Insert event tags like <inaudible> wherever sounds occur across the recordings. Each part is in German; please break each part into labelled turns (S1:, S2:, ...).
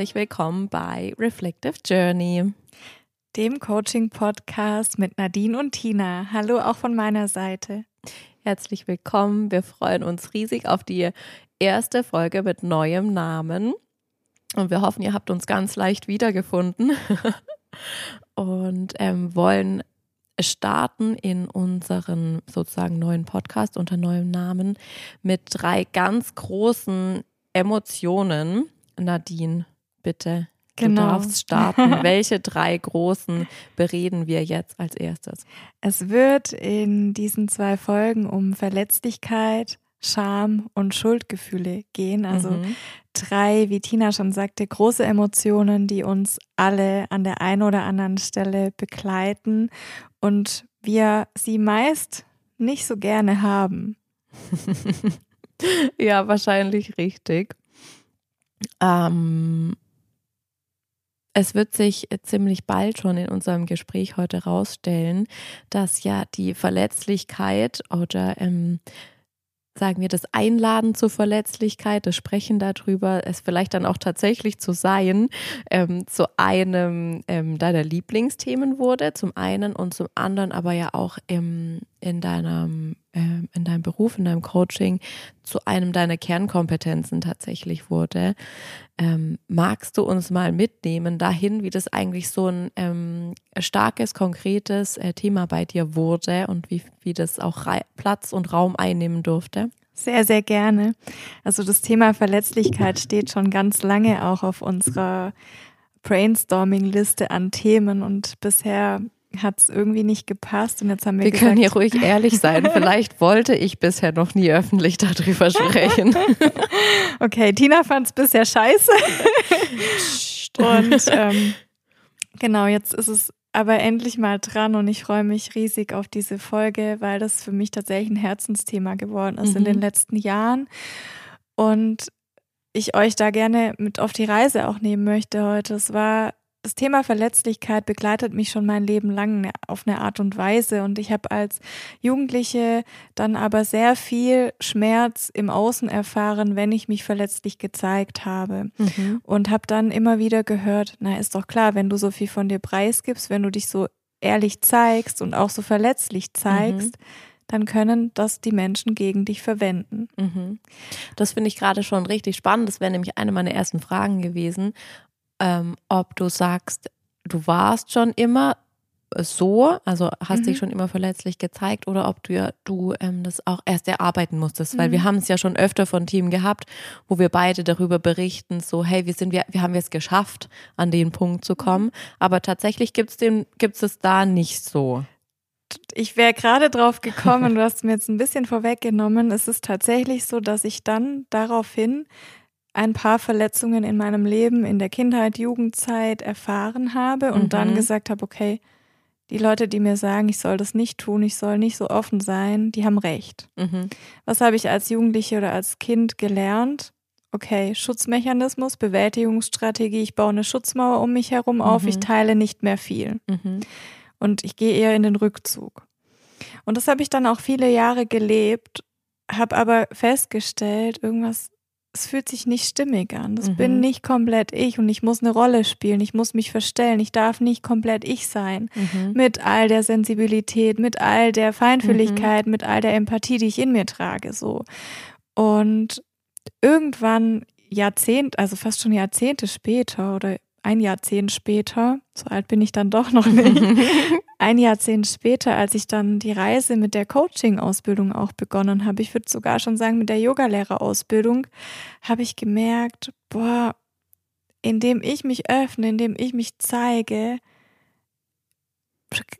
S1: Herzlich willkommen bei Reflective Journey,
S2: dem Coaching-Podcast mit Nadine und Tina. Hallo auch von meiner Seite.
S1: Herzlich willkommen. Wir freuen uns riesig auf die erste Folge mit neuem Namen. Und wir hoffen, ihr habt uns ganz leicht wiedergefunden <laughs> und ähm, wollen starten in unseren sozusagen neuen Podcast unter neuem Namen mit drei ganz großen Emotionen. Nadine, bitte. Genau. Du darfst starten. <laughs> Welche drei großen bereden wir jetzt als erstes?
S2: Es wird in diesen zwei Folgen um Verletzlichkeit, Scham und Schuldgefühle gehen. Also mhm. drei, wie Tina schon sagte, große Emotionen, die uns alle an der einen oder anderen Stelle begleiten und wir sie meist nicht so gerne haben. <laughs>
S1: ja, wahrscheinlich richtig. Ähm, es wird sich ziemlich bald schon in unserem Gespräch heute rausstellen, dass ja die Verletzlichkeit oder ähm, sagen wir, das Einladen zur Verletzlichkeit, das Sprechen darüber, es vielleicht dann auch tatsächlich zu sein, ähm, zu einem ähm, deiner Lieblingsthemen wurde, zum einen und zum anderen aber ja auch im, in deinem in deinem Beruf, in deinem Coaching zu einem deiner Kernkompetenzen tatsächlich wurde. Ähm, magst du uns mal mitnehmen dahin, wie das eigentlich so ein ähm, starkes, konkretes äh, Thema bei dir wurde und wie, wie das auch Platz und Raum einnehmen durfte?
S2: Sehr, sehr gerne. Also das Thema Verletzlichkeit steht schon ganz lange auch auf unserer Brainstorming-Liste an Themen und bisher hat es irgendwie nicht gepasst und jetzt haben wir
S1: Wir
S2: gesagt,
S1: können hier ruhig ehrlich sein. <laughs> Vielleicht wollte ich bisher noch nie öffentlich darüber sprechen. <laughs>
S2: okay, Tina fand es bisher scheiße. und ähm, genau, jetzt ist es aber endlich mal dran und ich freue mich riesig auf diese Folge, weil das für mich tatsächlich ein Herzensthema geworden ist mhm. in den mhm. letzten Jahren. Und ich euch da gerne mit auf die Reise auch nehmen möchte heute. Es war das Thema Verletzlichkeit begleitet mich schon mein Leben lang ne, auf eine Art und Weise und ich habe als Jugendliche dann aber sehr viel Schmerz im Außen erfahren, wenn ich mich verletzlich gezeigt habe mhm. und habe dann immer wieder gehört, na ist doch klar, wenn du so viel von dir preisgibst, wenn du dich so ehrlich zeigst und auch so verletzlich zeigst, mhm. dann können das die Menschen gegen dich verwenden.
S1: Mhm. Das finde ich gerade schon richtig spannend. Das wäre nämlich eine meiner ersten Fragen gewesen ähm, ob du sagst, du warst schon immer so, also hast mhm. dich schon immer verletzlich gezeigt oder ob du, du ähm, das auch erst erarbeiten musstest, weil mhm. wir haben es ja schon öfter von Team gehabt, wo wir beide darüber berichten, so hey, wir sind wir, wir haben es geschafft, an den Punkt zu kommen, mhm. aber tatsächlich gibt's den, gibt's es da nicht so.
S2: Ich wäre gerade drauf gekommen, du hast mir jetzt ein bisschen vorweggenommen. Es ist tatsächlich so, dass ich dann daraufhin ein paar Verletzungen in meinem Leben in der Kindheit, Jugendzeit erfahren habe und mhm. dann gesagt habe, okay, die Leute, die mir sagen, ich soll das nicht tun, ich soll nicht so offen sein, die haben recht. Mhm. Was habe ich als Jugendliche oder als Kind gelernt? Okay, Schutzmechanismus, Bewältigungsstrategie, ich baue eine Schutzmauer um mich herum auf, mhm. ich teile nicht mehr viel. Mhm. Und ich gehe eher in den Rückzug. Und das habe ich dann auch viele Jahre gelebt, habe aber festgestellt, irgendwas es fühlt sich nicht stimmig an. Das mhm. bin nicht komplett ich und ich muss eine Rolle spielen. Ich muss mich verstellen. Ich darf nicht komplett ich sein. Mhm. Mit all der Sensibilität, mit all der Feinfühligkeit, mhm. mit all der Empathie, die ich in mir trage, so. Und irgendwann Jahrzehnt, also fast schon Jahrzehnte später oder ein Jahrzehnt später, so alt bin ich dann doch noch nicht, <laughs> ein Jahrzehnt später, als ich dann die Reise mit der Coaching-Ausbildung auch begonnen habe, ich würde sogar schon sagen mit der Yogalehrerausbildung, habe ich gemerkt, boah, indem ich mich öffne, indem ich mich zeige,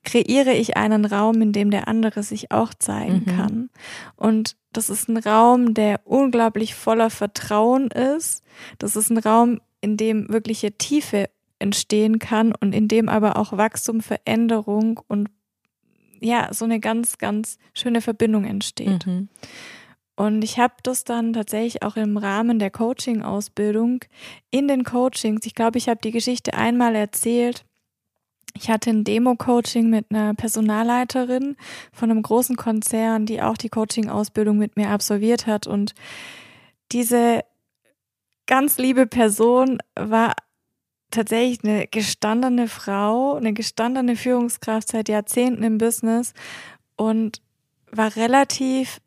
S2: kreiere ich einen Raum, in dem der andere sich auch zeigen mhm. kann. Und das ist ein Raum, der unglaublich voller Vertrauen ist. Das ist ein Raum, in dem wirkliche Tiefe entstehen kann und in dem aber auch Wachstum, Veränderung und ja, so eine ganz, ganz schöne Verbindung entsteht. Mhm. Und ich habe das dann tatsächlich auch im Rahmen der Coaching-Ausbildung in den Coachings, ich glaube, ich habe die Geschichte einmal erzählt. Ich hatte ein Demo-Coaching mit einer Personalleiterin von einem großen Konzern, die auch die Coaching-Ausbildung mit mir absolviert hat. Und diese ganz liebe Person, war tatsächlich eine gestandene Frau, eine gestandene Führungskraft seit Jahrzehnten im Business und war relativ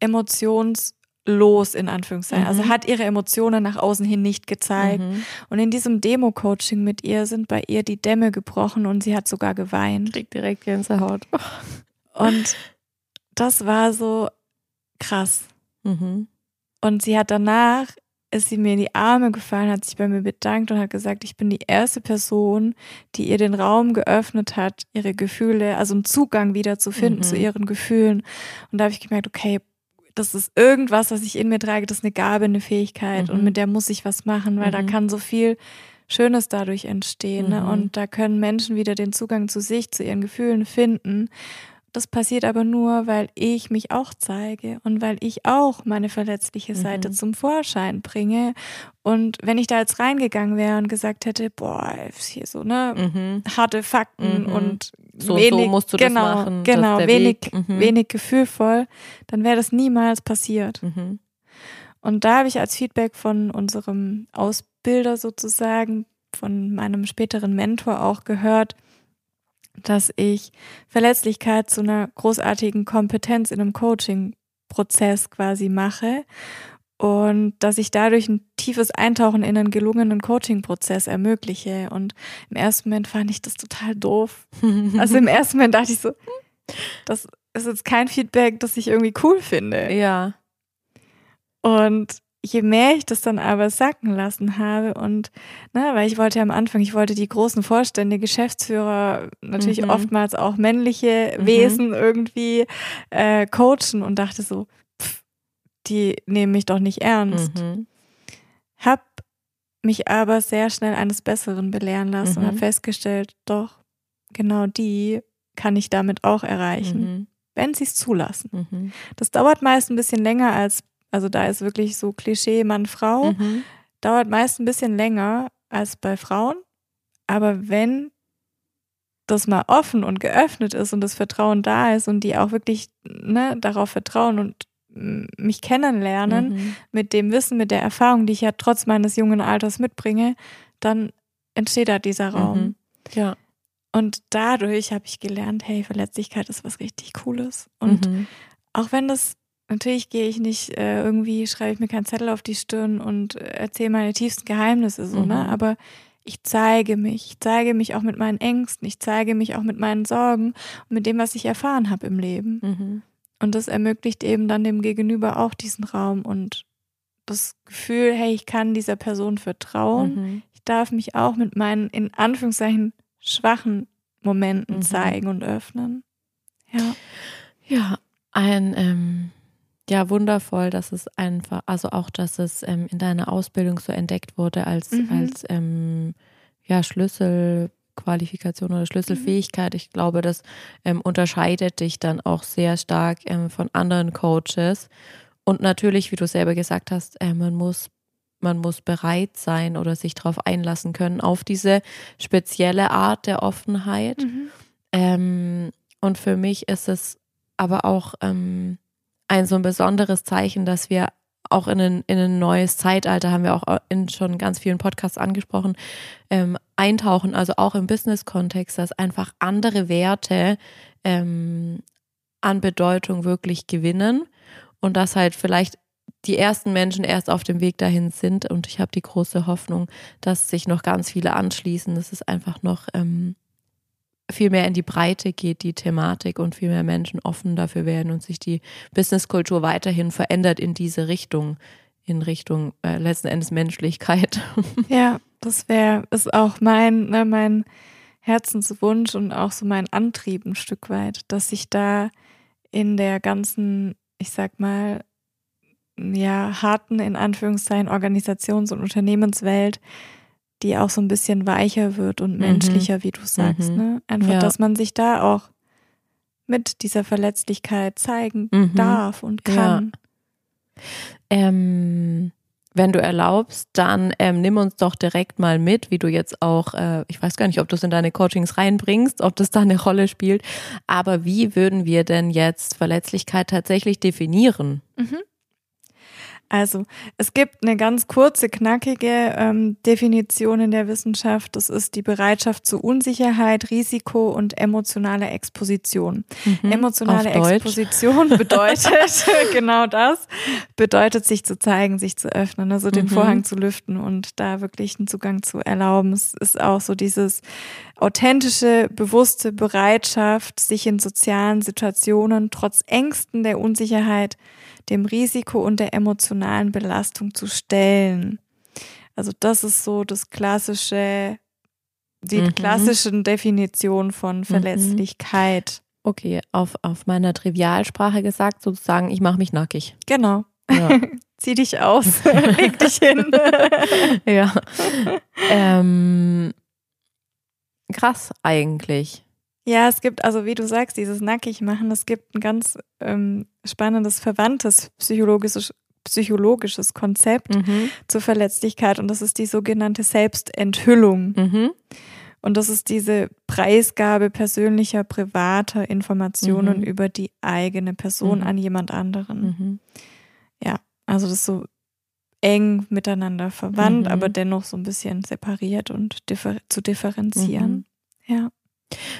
S2: emotionslos in Anführungszeichen. Also
S1: Mhm.
S2: hat ihre Emotionen nach außen hin nicht gezeigt.
S1: Mhm.
S2: Und in diesem Demo-Coaching mit ihr sind bei ihr die Dämme gebrochen und sie hat sogar geweint.
S1: Krieg direkt Gänsehaut. <laughs>
S2: Und das war so krass.
S1: Mhm.
S2: Und sie hat danach, ist sie mir in die Arme gefallen, hat sich bei mir bedankt und hat gesagt, ich bin die erste Person, die ihr den Raum geöffnet hat, ihre Gefühle, also einen Zugang wieder zu finden
S1: Mhm.
S2: zu ihren Gefühlen. Und da habe ich gemerkt, okay, das ist irgendwas, was ich in mir trage, das ist eine Gabe, eine Fähigkeit und
S1: Mhm.
S2: mit der muss ich was machen, weil da
S1: Mhm.
S2: kann so viel Schönes dadurch entstehen. Ne?
S1: Mhm.
S2: Und da können Menschen wieder den Zugang zu sich, zu ihren Gefühlen finden. Das passiert aber nur, weil ich mich auch zeige und weil ich auch meine verletzliche Seite
S1: Mhm.
S2: zum Vorschein bringe. Und wenn ich da jetzt reingegangen wäre und gesagt hätte, boah, ist hier so, ne,
S1: Mhm.
S2: harte Fakten
S1: Mhm.
S2: und
S1: So,
S2: wenig,
S1: so musst du das
S2: genau,
S1: machen. das ist
S2: Genau,
S1: der
S2: wenig.
S1: Mhm.
S2: wenig gefühlvoll, dann wäre das niemals passiert.
S1: Mhm.
S2: Und da habe ich als Feedback von unserem Ausbilder sozusagen, von meinem späteren Mentor auch gehört, dass ich Verletzlichkeit zu einer großartigen Kompetenz in einem Coaching-Prozess quasi mache und dass ich dadurch ein tiefes Eintauchen in einen gelungenen Coaching-Prozess ermögliche. Und im ersten Moment fand ich das total doof. Also im ersten Moment dachte ich so, hm, das ist jetzt kein Feedback, das ich irgendwie cool finde.
S1: ja.
S2: Und je mehr ich das dann aber sacken lassen habe und, ne, weil ich wollte ja am Anfang, ich wollte die großen Vorstände, Geschäftsführer, natürlich
S1: Mhm.
S2: oftmals auch männliche
S1: Mhm.
S2: Wesen irgendwie äh, coachen und dachte so, pff, die nehmen mich doch nicht ernst.
S1: Mhm.
S2: Hab mich aber sehr schnell eines Besseren belehren lassen und
S1: Mhm.
S2: habe festgestellt, doch, genau die kann ich damit auch erreichen,
S1: Mhm.
S2: wenn sie es zulassen.
S1: Mhm.
S2: Das dauert meist ein bisschen länger als, also da ist wirklich so Klischee Mann-Frau,
S1: Mhm.
S2: dauert meist ein bisschen länger als bei Frauen. Aber wenn das mal offen und geöffnet ist und das Vertrauen da ist und die auch wirklich ne, darauf vertrauen und mich kennenlernen
S1: Mhm.
S2: mit dem Wissen, mit der Erfahrung, die ich ja trotz meines jungen Alters mitbringe, dann entsteht da dieser Raum.
S1: Mhm. Ja.
S2: Und dadurch habe ich gelernt, hey, Verletzlichkeit ist was richtig Cooles. Und
S1: mhm.
S2: auch wenn das, natürlich gehe ich nicht äh, irgendwie, schreibe ich mir keinen Zettel auf die Stirn und äh, erzähle meine tiefsten Geheimnisse so, ne?
S1: Mhm.
S2: Aber ich zeige mich, ich zeige mich auch mit meinen Ängsten, ich zeige mich auch mit meinen Sorgen und mit dem, was ich erfahren habe im Leben.
S1: Mhm.
S2: Und das ermöglicht eben dann dem Gegenüber auch diesen Raum und das Gefühl, hey, ich kann dieser Person vertrauen.
S1: Mhm.
S2: Ich darf mich auch mit meinen, in Anführungszeichen, schwachen Momenten
S1: Mhm.
S2: zeigen und öffnen. Ja.
S1: Ja, ein ähm, ja wundervoll, dass es einfach, also auch, dass es ähm, in deiner Ausbildung so entdeckt wurde als
S2: Mhm.
S1: als ähm, ja Schlüsselqualifikation oder Schlüsselfähigkeit. Ich glaube, das ähm, unterscheidet dich dann auch sehr stark ähm, von anderen Coaches. Und natürlich, wie du selber gesagt hast, äh, man muss man muss bereit sein oder sich darauf einlassen können auf diese spezielle Art der Offenheit.
S2: Mhm.
S1: Ähm, und für mich ist es aber auch ähm, ein so ein besonderes Zeichen, dass wir auch in ein, in ein neues Zeitalter, haben wir auch in schon ganz vielen Podcasts angesprochen, ähm, eintauchen, also auch im Business-Kontext, dass einfach andere Werte ähm, an Bedeutung wirklich gewinnen und dass halt vielleicht die ersten Menschen erst auf dem Weg dahin sind und ich habe die große Hoffnung, dass sich noch ganz viele anschließen. dass es einfach noch ähm, viel mehr in die Breite geht, die Thematik und viel mehr Menschen offen dafür werden und sich die Businesskultur weiterhin verändert in diese Richtung, in Richtung äh, letzten Endes Menschlichkeit. <laughs>
S2: Ja, das wäre, ist auch mein, ne, mein Herzenswunsch und auch so mein Antrieb ein Stück weit, dass ich da in der ganzen, ich sag mal, ja, harten, in Anführungszeichen, Organisations- und Unternehmenswelt, die auch so ein bisschen weicher wird und
S1: Mhm.
S2: menschlicher, wie du sagst.
S1: Mhm.
S2: Ne? Einfach,
S1: Ja.
S2: dass man sich da auch mit dieser Verletzlichkeit zeigen
S1: Mhm.
S2: darf und kann.
S1: Ähm, wenn du erlaubst, dann ähm, nimm uns doch direkt mal mit, wie du jetzt auch, äh, ich weiß gar nicht, ob du es in deine Coachings reinbringst, ob das da eine <laughs> Rolle spielt, aber wie würden wir denn jetzt Verletzlichkeit tatsächlich definieren?
S2: Also, es gibt eine ganz kurze, knackige ähm, Definition in der Wissenschaft. Das ist die Bereitschaft zu Unsicherheit, Risiko und emotionaler Exposition. Mhm, Emotionale Exposition <laughs> bedeutet <laughs> genau das, bedeutet sich zu zeigen, sich zu öffnen, also den mhm. Vorhang zu lüften und da wirklich einen Zugang zu erlauben. Es ist auch so dieses authentische, bewusste Bereitschaft, sich in sozialen Situationen trotz Ängsten der Unsicherheit dem Risiko und der emotionalen Belastung zu stellen. Also das ist so das klassische, die mhm. klassischen Definition von mhm. Verletzlichkeit.
S1: Okay, auf, auf meiner Trivialsprache gesagt, sozusagen, ich mache mich nackig.
S2: Genau. Ja. <laughs> Zieh dich aus, <laughs> leg dich hin.
S1: ja. Ähm, krass eigentlich.
S2: Ja, es gibt, also wie du sagst, dieses Nackigmachen, es gibt ein ganz ähm, spannendes, verwandtes psychologisches, psychologisches Konzept mhm. zur Verletzlichkeit und das ist die sogenannte Selbstenthüllung. Mhm. Und das ist diese Preisgabe persönlicher, privater Informationen mhm. über die eigene Person mhm. an jemand anderen. Mhm. Ja, also das ist so eng miteinander verwandt, mhm. aber dennoch so ein bisschen separiert und differ zu differenzieren. Ja.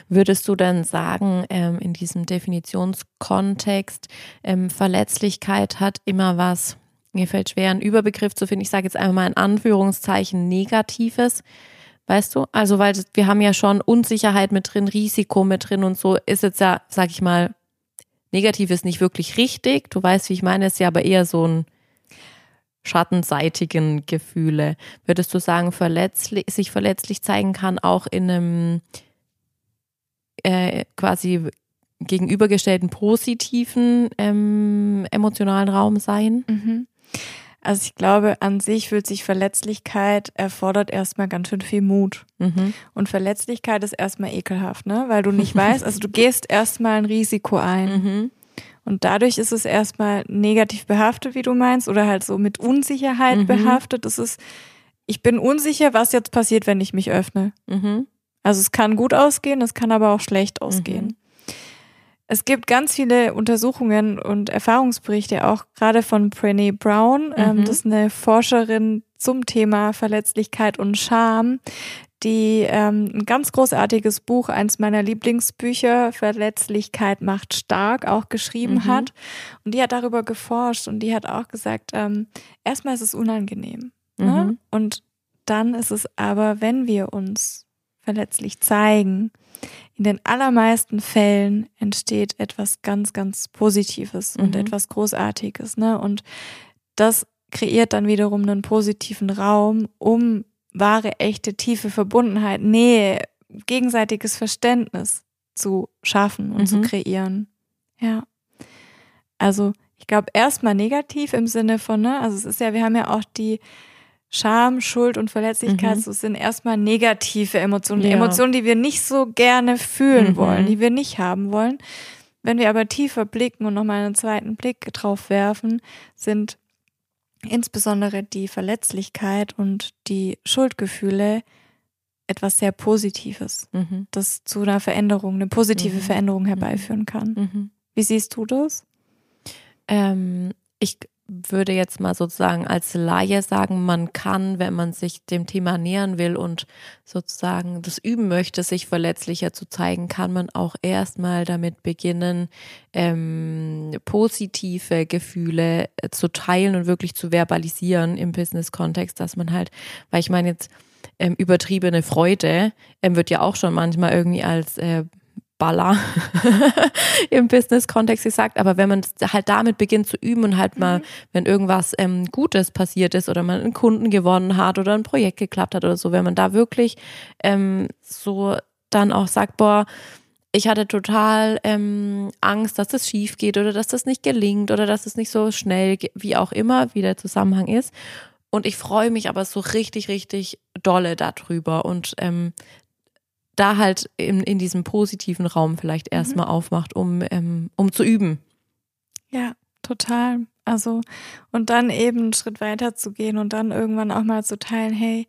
S1: Würdest du dann sagen, ähm, in diesem Definitionskontext, ähm, Verletzlichkeit hat immer was, mir fällt schwer, einen Überbegriff zu finden, ich sage jetzt einfach mal in Anführungszeichen Negatives, weißt du? Also, weil wir haben ja schon Unsicherheit mit drin, Risiko mit drin und so, ist jetzt ja, sag ich mal, negativ ist nicht wirklich richtig, du weißt, wie ich meine, ist ja aber eher so ein schattenseitigen Gefühle. Würdest du sagen, verletzlich, sich verletzlich zeigen kann auch in einem äh, quasi gegenübergestellten positiven ähm, emotionalen Raum sein?
S2: Mhm. Also ich glaube, an sich fühlt sich Verletzlichkeit erfordert erstmal ganz schön viel Mut. Mhm. Und Verletzlichkeit ist erstmal ekelhaft, ne? Weil du nicht <laughs> weißt, also du gehst erstmal ein Risiko ein. Mhm. Und dadurch ist es erstmal negativ behaftet, wie du meinst, oder halt so mit Unsicherheit mhm. behaftet. Das ist, ich bin unsicher, was jetzt passiert, wenn ich mich öffne. Mhm. Also es kann gut ausgehen, es kann aber auch schlecht ausgehen. Mhm. Es gibt ganz viele Untersuchungen und Erfahrungsberichte, auch gerade von Brené Brown. Ähm, mhm. das ist eine Forscherin zum Thema Verletzlichkeit und Scham, die ähm, ein ganz großartiges Buch, eins meiner Lieblingsbücher, Verletzlichkeit macht stark, auch geschrieben mhm. hat. Und die hat darüber geforscht und die hat auch gesagt, ähm, erstmal ist es unangenehm. Ne? Mhm. Ne? Und dann ist es aber, wenn wir uns verletzlich zeigen, in den allermeisten Fällen entsteht etwas ganz, ganz Positives mhm. und etwas Großartiges. Ne? Und das kreiert dann wiederum einen positiven Raum, um wahre, echte, tiefe Verbundenheit, Nähe, gegenseitiges Verständnis zu schaffen und mhm. zu kreieren. Ja. Also ich glaube erstmal negativ im Sinne von, ne, also es ist ja, wir haben ja auch die Scham, Schuld und Verletzlichkeit mhm. so sind erstmal negative Emotionen, ja. Emotionen, die wir nicht so gerne fühlen mhm. wollen, die wir nicht haben wollen. Wenn wir aber tiefer blicken und nochmal einen zweiten Blick drauf werfen, sind insbesondere die Verletzlichkeit und die Schuldgefühle etwas sehr Positives, mhm. das zu einer Veränderung, eine positive mhm. Veränderung herbeiführen kann. Mhm. Wie siehst du das?
S1: Ähm, ich würde jetzt mal sozusagen als Laie sagen, man kann, wenn man sich dem Thema nähern will und sozusagen das üben möchte, sich verletzlicher zu zeigen, kann man auch erstmal damit beginnen, ähm, positive Gefühle äh, zu teilen und wirklich zu verbalisieren im Business-Kontext, dass man halt, weil ich meine jetzt, ähm, übertriebene Freude ähm, wird ja auch schon manchmal irgendwie als äh, Baller <laughs> im Business-Kontext gesagt. Aber wenn man halt damit beginnt zu üben und halt mhm. mal, wenn irgendwas ähm, Gutes passiert ist oder man einen Kunden gewonnen hat oder ein Projekt geklappt hat oder so, wenn man da wirklich ähm, so dann auch sagt, boah, ich hatte total ähm, Angst, dass das schief geht oder dass das nicht gelingt oder dass es nicht so schnell, wie auch immer, wie der Zusammenhang ist. Und ich freue mich aber so richtig, richtig dolle darüber. Und ähm, da halt in, in diesem positiven Raum vielleicht mhm. erstmal mhm. aufmacht, um, ähm, um zu üben.
S2: Ja, total. Also, und dann eben einen Schritt weiter zu gehen und dann irgendwann auch mal zu teilen, hey,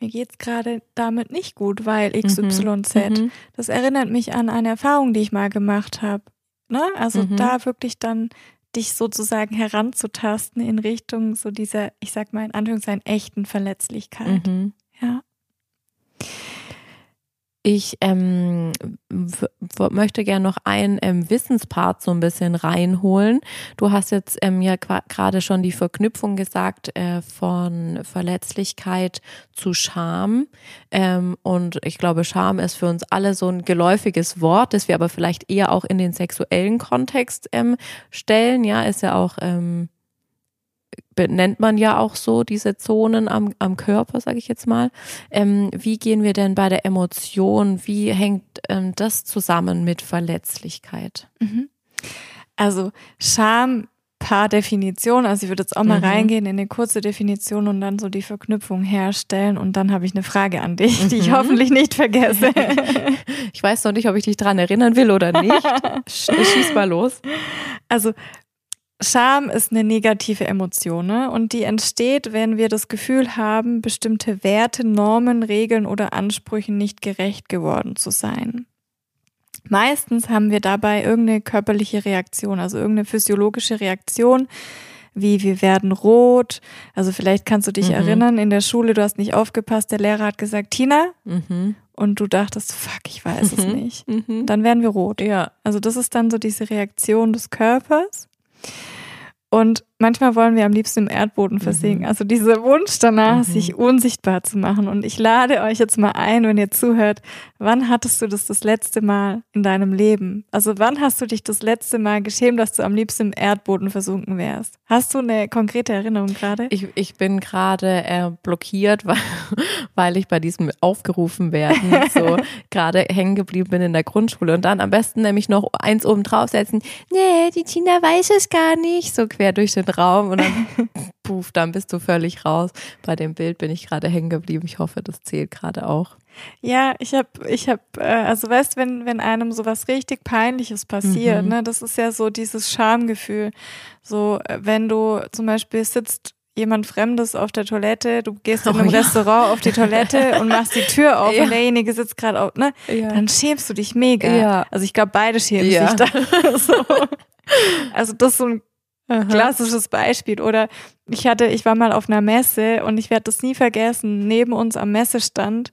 S2: mir geht's gerade damit nicht gut, weil XYZ. Mhm. Das erinnert mich an eine Erfahrung, die ich mal gemacht habe. Ne? Also mhm. da wirklich dann dich sozusagen heranzutasten in Richtung so dieser, ich sag mal in Anführungszeichen, echten Verletzlichkeit.
S1: Mhm.
S2: Ja.
S1: Ich ähm, möchte gerne noch einen ähm, Wissenspart so ein bisschen reinholen. Du hast jetzt ähm, ja gerade schon die Verknüpfung gesagt äh, von Verletzlichkeit zu Scham. Ähm, und ich glaube, Scham ist für uns alle so ein geläufiges Wort, das wir aber vielleicht eher auch in den sexuellen Kontext ähm, stellen. Ja, ist ja auch ähm, benennt man ja auch so diese Zonen am, am Körper, sage ich jetzt mal. Ähm, wie gehen wir denn bei der Emotion, wie hängt ähm, das zusammen mit Verletzlichkeit?
S2: Mhm. Also Scham paar Definitionen, also ich würde jetzt auch mal mhm. reingehen in eine kurze Definition und dann so die Verknüpfung herstellen und dann habe ich eine Frage an dich, die ich mhm. hoffentlich nicht vergesse. <laughs>
S1: ich weiß noch nicht, ob ich dich daran erinnern will oder nicht. <laughs> Schieß mal los.
S2: Also Scham ist eine negative Emotion ne? und die entsteht, wenn wir das Gefühl haben, bestimmte Werte, Normen, Regeln oder Ansprüchen nicht gerecht geworden zu sein. Meistens haben wir dabei irgendeine körperliche Reaktion, also irgendeine physiologische Reaktion, wie wir werden rot. Also vielleicht kannst du dich mhm. erinnern, in der Schule, du hast nicht aufgepasst, der Lehrer hat gesagt, Tina, mhm. und du dachtest, fuck, ich weiß es mhm. nicht. Mhm. Dann werden wir rot. Ja. Also das ist dann so diese Reaktion des Körpers. Und manchmal wollen wir am liebsten im Erdboden versinken. Mhm. Also dieser Wunsch danach, mhm. sich unsichtbar zu machen. Und ich lade euch jetzt mal ein, wenn ihr zuhört, wann hattest du das das letzte Mal in deinem Leben? Also wann hast du dich das letzte Mal geschämt, dass du am liebsten im Erdboden versunken wärst? Hast du eine konkrete Erinnerung gerade?
S1: Ich, ich bin gerade äh, blockiert, <laughs> weil, weil ich bei diesem aufgerufen werden so <laughs> gerade hängen geblieben bin in der Grundschule. Und dann am besten nämlich noch eins oben draufsetzen. Nee, die Tina weiß es gar nicht. So quer durch den Raum und dann <laughs> puff, dann bist du völlig raus. Bei dem Bild bin ich gerade hängen geblieben. Ich hoffe, das zählt gerade auch.
S2: Ja, ich habe, ich habe, äh, also weißt, wenn wenn einem sowas richtig peinliches passiert, mhm. ne, das ist ja so dieses Schamgefühl. So, äh, wenn du zum Beispiel sitzt jemand Fremdes auf der Toilette, du gehst in einem oh, ja. Restaurant auf die Toilette <laughs> und machst die Tür auf ja. und derjenige sitzt gerade auf, ne? Ja. Dann schämst du dich mega. Ja. Also ich glaube, beide schämen sich da. <laughs> so. Also das ist so ein Aha. Klassisches Beispiel. Oder ich hatte, ich war mal auf einer Messe und ich werde das nie vergessen. Neben uns am Messestand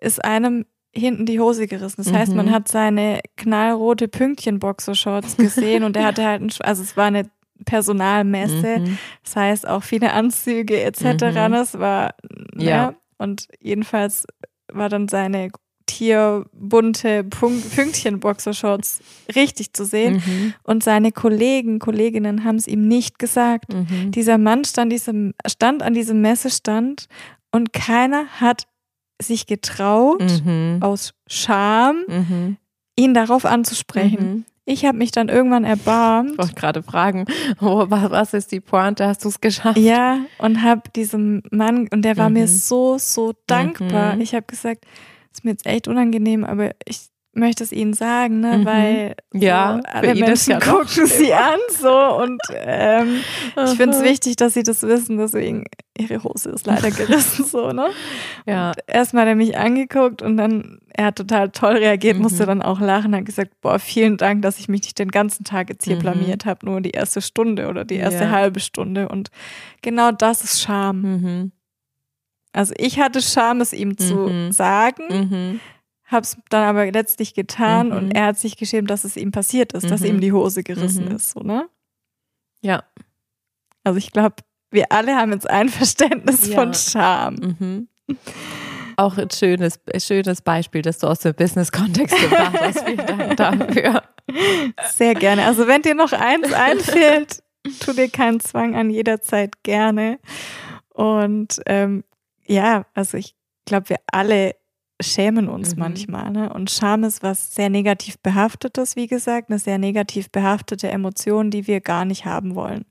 S2: ist einem hinten die Hose gerissen. Das heißt, man mhm. hat seine knallrote Pünktchen-Boxershorts gesehen und er hatte halt, ein, also es war eine Personalmesse. Mhm. Das heißt auch viele Anzüge etc. Mhm. Das war, ja. ja. Und jedenfalls war dann seine tierbunte Pünktchen-Boxershorts richtig zu sehen. Mhm. Und seine Kollegen, Kolleginnen haben es ihm nicht gesagt. Mhm. Dieser Mann stand, diesem, stand an diesem Messestand und keiner hat sich getraut, mhm. aus Scham, mhm. ihn darauf anzusprechen. Mhm. Ich habe mich dann irgendwann erbarmt.
S1: Ich wollte gerade fragen, oh, was ist die Pointe? Hast du es geschafft?
S2: Ja, und habe diesem Mann, und der war mir mhm. so, so dankbar. Ich habe gesagt, ist mir jetzt echt unangenehm, aber ich möchte es ihnen sagen, ne, mhm. weil
S1: ja,
S2: so alle Menschen gucken sie an so und ähm, ich finde es wichtig, dass sie das wissen, deswegen ihre Hose ist leider <laughs> gerissen so, ne? Ja. Erstmal hat er mich angeguckt und dann er hat total toll reagiert, mhm. musste dann auch lachen, hat gesagt, boah, vielen Dank, dass ich mich nicht den ganzen Tag jetzt hier mhm. blamiert habe, nur die erste Stunde oder die erste ja. halbe Stunde und genau das ist Scham. Also ich hatte Scham, es ihm zu mhm. sagen, mhm. habe es dann aber letztlich getan mhm. und er hat sich geschämt, dass es ihm passiert ist, dass ihm mhm. die Hose gerissen mhm. ist, so ne?
S1: Ja.
S2: Also ich glaube, wir alle haben jetzt ein <laughs> Verständnis ja. von Scham.
S1: Mhm. Auch ein schönes, schönes Beispiel, das du aus dem Business-Kontext gebracht hast. Vielen Dank dafür.
S2: Sehr gerne. Also wenn dir noch eins einfällt, tu dir keinen Zwang an jederzeit gerne. Und ähm, ja, also ich glaube, wir alle schämen uns mhm. manchmal. Ne? Und Scham ist was sehr negativ behaftetes, wie gesagt, eine sehr negativ behaftete Emotion, die wir gar nicht haben wollen.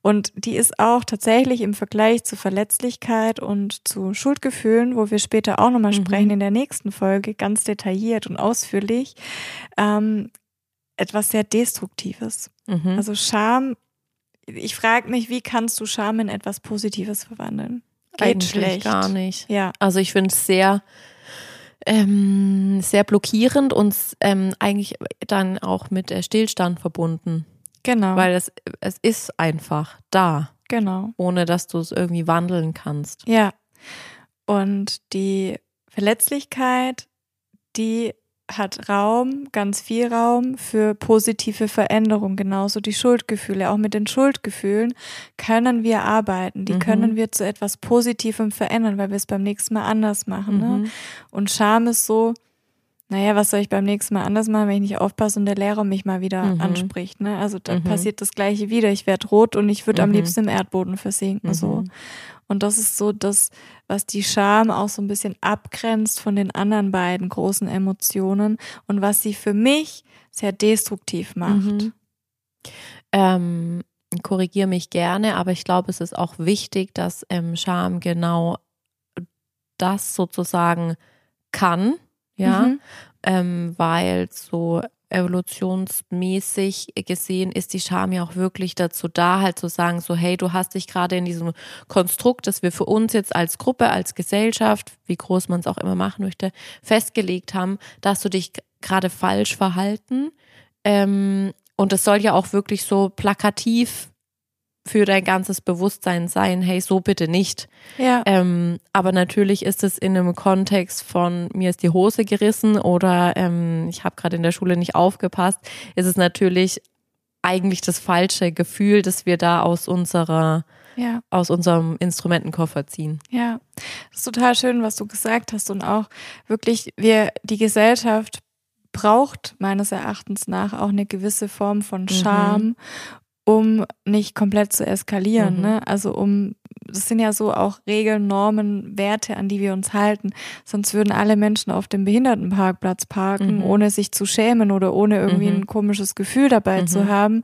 S2: Und die ist auch tatsächlich im Vergleich zu Verletzlichkeit und zu Schuldgefühlen, wo wir später auch nochmal mhm. sprechen in der nächsten Folge, ganz detailliert und ausführlich, ähm, etwas sehr Destruktives. Mhm. Also Scham, ich frage mich, wie kannst du Scham in etwas Positives verwandeln?
S1: Geht Eigentlich schlecht. gar nicht.
S2: Ja.
S1: Also ich finde es sehr, ähm, sehr blockierend und ähm, eigentlich dann auch mit äh, Stillstand verbunden.
S2: Genau.
S1: Weil es, es ist einfach da.
S2: Genau.
S1: Ohne dass du es irgendwie wandeln kannst.
S2: Ja. Und die Verletzlichkeit, die hat Raum, ganz viel Raum für positive Veränderung, genauso die Schuldgefühle. Auch mit den Schuldgefühlen können wir arbeiten, die mhm. können wir zu etwas Positivem verändern, weil wir es beim nächsten Mal anders machen. Ne? Mhm. Ne? Und Scham ist so, naja, was soll ich beim nächsten Mal anders machen, wenn ich nicht aufpasse und der Lehrer mich mal wieder mhm. anspricht. Ne? Also da mhm. passiert das gleiche wieder. Ich werde rot und ich würde am mhm. liebsten im Erdboden versinken. So. Und das ist so das, was die Scham auch so ein bisschen abgrenzt von den anderen beiden großen Emotionen und was sie für mich sehr destruktiv macht. Mhm.
S1: Ähm, Korrigiere mich gerne, aber ich glaube, es ist auch wichtig, dass ähm, Scham genau das sozusagen kann, ja, mhm. ähm, weil so evolutionsmäßig gesehen ist die Scham ja auch wirklich dazu da, halt zu sagen, so, hey, du hast dich gerade in diesem Konstrukt, das wir für uns jetzt als Gruppe, als Gesellschaft, wie groß man es auch immer machen möchte, festgelegt haben, dass du dich gerade falsch verhalten. Ähm, und es soll ja auch wirklich so plakativ für dein ganzes Bewusstsein sein, hey, so bitte nicht.
S2: Ja.
S1: Ähm, aber natürlich ist es in einem Kontext von mir ist die Hose gerissen oder ähm, ich habe gerade in der Schule nicht aufgepasst, ist es natürlich eigentlich das falsche Gefühl, das wir da aus unserer ja. aus unserem Instrumentenkoffer ziehen.
S2: Ja, das ist total schön, was du gesagt hast und auch wirklich wir die Gesellschaft braucht meines Erachtens nach auch eine gewisse Form von mhm. Scham, mhm um nicht komplett zu eskalieren. Mhm. Ne? Also um, das sind ja so auch Regeln, Normen, Werte, an die wir uns halten. Sonst würden alle Menschen auf dem Behindertenparkplatz parken, mhm. ohne sich zu schämen oder ohne irgendwie mhm. ein komisches Gefühl dabei zu mhm. haben.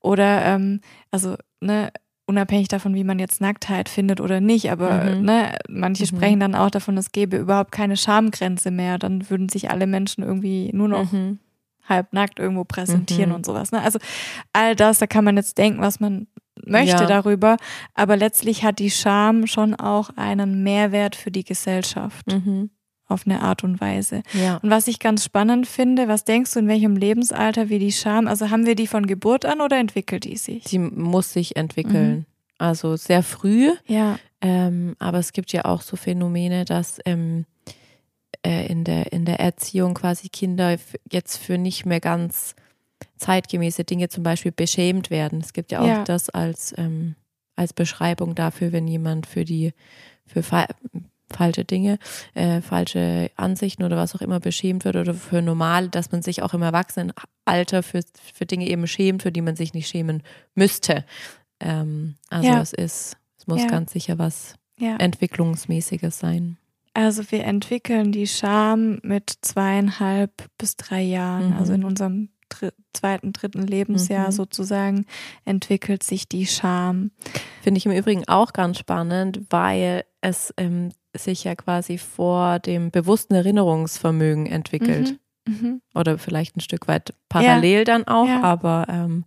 S2: Oder ähm, also, ne, unabhängig davon, wie man jetzt Nacktheit findet oder nicht, aber mhm. ne, manche mhm. sprechen dann auch davon, es gäbe überhaupt keine Schamgrenze mehr. Dann würden sich alle Menschen irgendwie nur noch mhm halbnackt irgendwo präsentieren mhm. und sowas. Ne? Also all das, da kann man jetzt denken, was man möchte ja. darüber, aber letztlich hat die Scham schon auch einen Mehrwert für die Gesellschaft. Mhm. Auf eine Art und Weise.
S1: Ja.
S2: Und was ich ganz spannend finde, was denkst du, in welchem Lebensalter wie die Scham, also haben wir die von Geburt an oder entwickelt die sich?
S1: Die muss sich entwickeln. Mhm. Also sehr früh.
S2: Ja.
S1: Ähm, aber es gibt ja auch so Phänomene, dass ähm, äh, in, der, in der Erziehung quasi Kinder jetzt für nicht mehr ganz zeitgemäße Dinge zum Beispiel beschämt werden. Es gibt ja auch ja. das als, ähm, als Beschreibung dafür, wenn jemand für die, für fa falsche Dinge, äh, falsche Ansichten oder was auch immer beschämt wird oder für normal, dass man sich auch im Erwachsenenalter für, für Dinge eben schämt, für die man sich nicht schämen müsste. Ähm, also ja. es ist, es muss ja. ganz sicher was Entwicklungsmäßiges sein.
S2: Also wir entwickeln die Scham mit zweieinhalb bis drei Jahren. Mhm. Also in unserem dr zweiten, dritten Lebensjahr mhm. sozusagen entwickelt sich die Scham.
S1: Finde ich im Übrigen auch ganz spannend, weil es ähm, sich ja quasi vor dem bewussten Erinnerungsvermögen entwickelt. Mhm. mhm. Oder vielleicht ein Stück weit parallel ja. dann auch, ja. aber ähm,